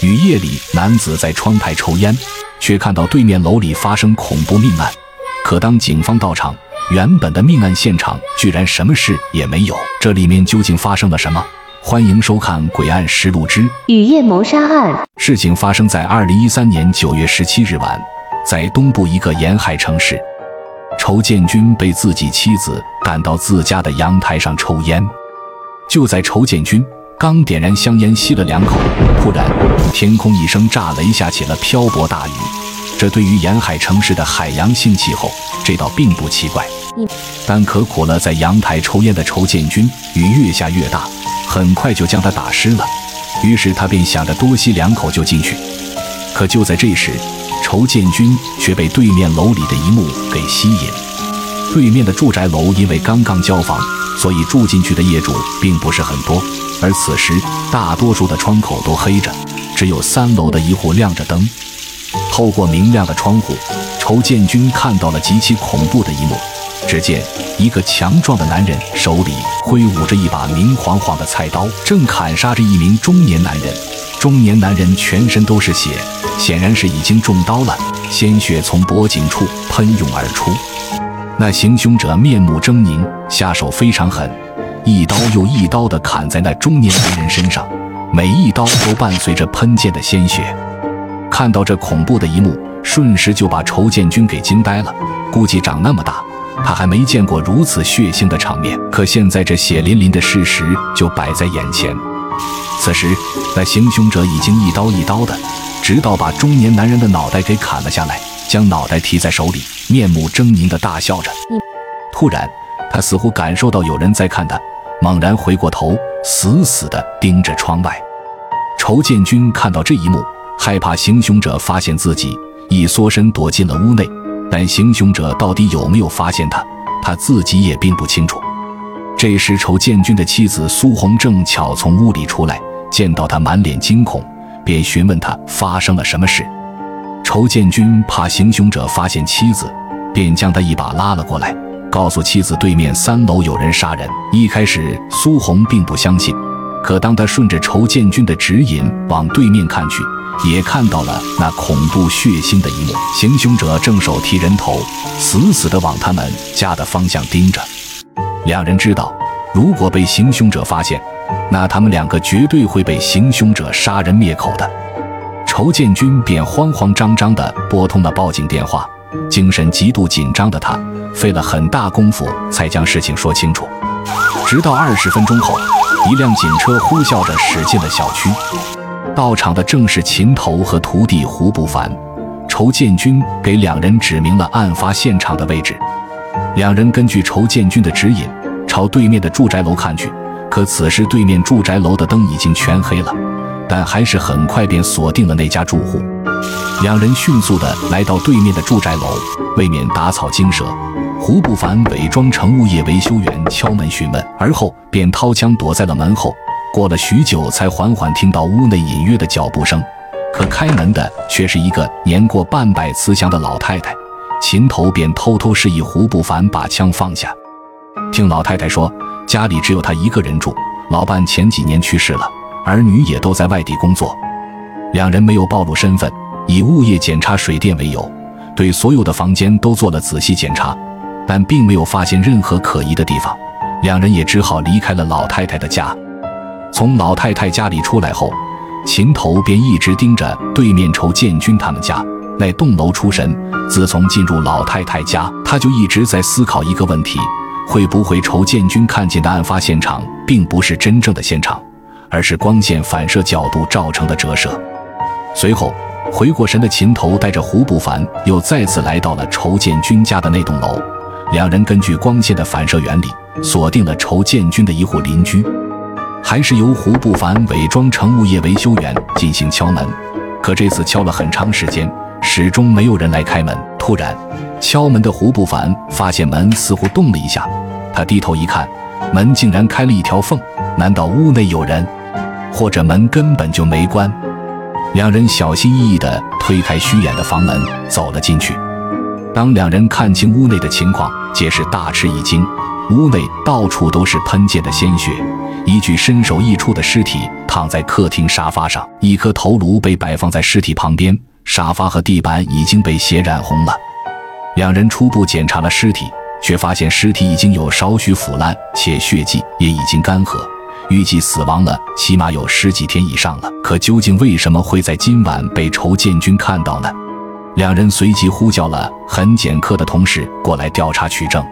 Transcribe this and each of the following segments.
雨夜里，男子在窗台抽烟，却看到对面楼里发生恐怖命案。可当警方到场，原本的命案现场居然什么事也没有。这里面究竟发生了什么？欢迎收看《诡案实录之雨夜谋杀案》。事情发生在二零一三年九月十七日晚，在东部一个沿海城市，仇建军被自己妻子赶到自家的阳台上抽烟。就在仇建军。刚点燃香烟，吸了两口，突然天空一声炸雷，下起了瓢泼大雨。这对于沿海城市的海洋性气候，这倒并不奇怪。但可苦了在阳台抽烟的仇建军，雨越下越大，很快就将他打湿了。于是他便想着多吸两口就进去。可就在这时，仇建军却被对面楼里的一幕给吸引。对面的住宅楼因为刚刚交房，所以住进去的业主并不是很多。而此时，大多数的窗口都黑着，只有三楼的一户亮着灯。透过明亮的窗户，仇建军看到了极其恐怖的一幕。只见一个强壮的男人手里挥舞着一把明晃晃的菜刀，正砍杀着一名中年男人。中年男人全身都是血，显然是已经中刀了，鲜血从脖颈处喷涌而出。那行凶者面目狰狞，下手非常狠。一刀又一刀地砍在那中年男人身上，每一刀都伴随着喷溅的鲜血。看到这恐怖的一幕，瞬时就把仇建军给惊呆了。估计长那么大，他还没见过如此血腥的场面。可现在这血淋淋的事实就摆在眼前。此时，那行凶者已经一刀一刀的，直到把中年男人的脑袋给砍了下来，将脑袋提在手里，面目狰狞地大笑着。突然，他似乎感受到有人在看他。猛然回过头，死死地盯着窗外。仇建军看到这一幕，害怕行凶者发现自己，一缩身躲进了屋内。但行凶者到底有没有发现他，他自己也并不清楚。这时，仇建军的妻子苏红正巧从屋里出来，见到他满脸惊恐，便询问他发生了什么事。仇建军怕行凶者发现妻子，便将他一把拉了过来。告诉妻子，对面三楼有人杀人。一开始，苏红并不相信，可当他顺着仇建军的指引往对面看去，也看到了那恐怖血腥的一幕。行凶者正手提人头，死死地往他们家的方向盯着。两人知道，如果被行凶者发现，那他们两个绝对会被行凶者杀人灭口的。仇建军便慌慌张张地拨通了报警电话。精神极度紧张的他，费了很大功夫才将事情说清楚。直到二十分钟后，一辆警车呼啸着驶进了小区。到场的正是秦头和徒弟胡不凡。仇建军给两人指明了案发现场的位置。两人根据仇建军的指引，朝对面的住宅楼看去。可此时对面住宅楼的灯已经全黑了，但还是很快便锁定了那家住户。两人迅速地来到对面的住宅楼，未免打草惊蛇。胡不凡伪装成物业维修员敲门询问，而后便掏枪躲在了门后。过了许久，才缓缓听到屋内隐约的脚步声。可开门的却是一个年过半百慈祥的老太太。秦头便偷偷示意胡不凡把枪放下。听老太太说，家里只有她一个人住，老伴前几年去世了，儿女也都在外地工作。两人没有暴露身份。以物业检查水电为由，对所有的房间都做了仔细检查，但并没有发现任何可疑的地方。两人也只好离开了老太太的家。从老太太家里出来后，秦头便一直盯着对面仇建军他们家那栋楼出神。自从进入老太太家，他就一直在思考一个问题：会不会仇建军看见的案发现场并不是真正的现场，而是光线反射角度造成的折射？随后。回过神的秦头带着胡不凡又再次来到了仇建军家的那栋楼，两人根据光线的反射原理锁定了仇建军的一户邻居，还是由胡不凡伪装成物业维修员进行敲门。可这次敲了很长时间，始终没有人来开门。突然，敲门的胡不凡发现门似乎动了一下，他低头一看，门竟然开了一条缝。难道屋内有人，或者门根本就没关？两人小心翼翼地推开虚掩的房门，走了进去。当两人看清屋内的情况，皆是大吃一惊。屋内到处都是喷溅的鲜血，一具身首异处的尸体躺在客厅沙发上，一颗头颅被摆放在尸体旁边，沙发和地板已经被血染红了。两人初步检查了尸体，却发现尸体已经有少许腐烂，且血迹也已经干涸，预计死亡了起码有十几天以上了。可究竟为什么会在今晚被仇建军看到呢？两人随即呼叫了痕检科的同事过来调查取证。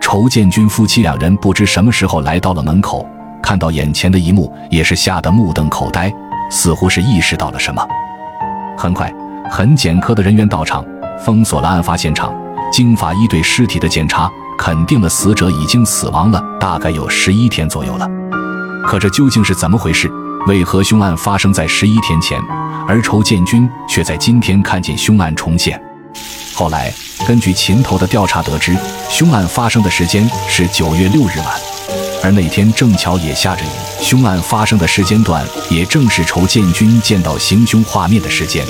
仇建军夫妻两人不知什么时候来到了门口，看到眼前的一幕，也是吓得目瞪口呆，似乎是意识到了什么。很快，痕检科的人员到场，封锁了案发现场。经法医对尸体的检查，肯定了死者已经死亡了，大概有十一天左右了。可这究竟是怎么回事？为何凶案发生在十一天前，而仇建军却在今天看见凶案重现？后来，根据秦头的调查得知，凶案发生的时间是九月六日晚，而那天正巧也下着雨。凶案发生的时间段，也正是仇建军见到行凶画面的时间。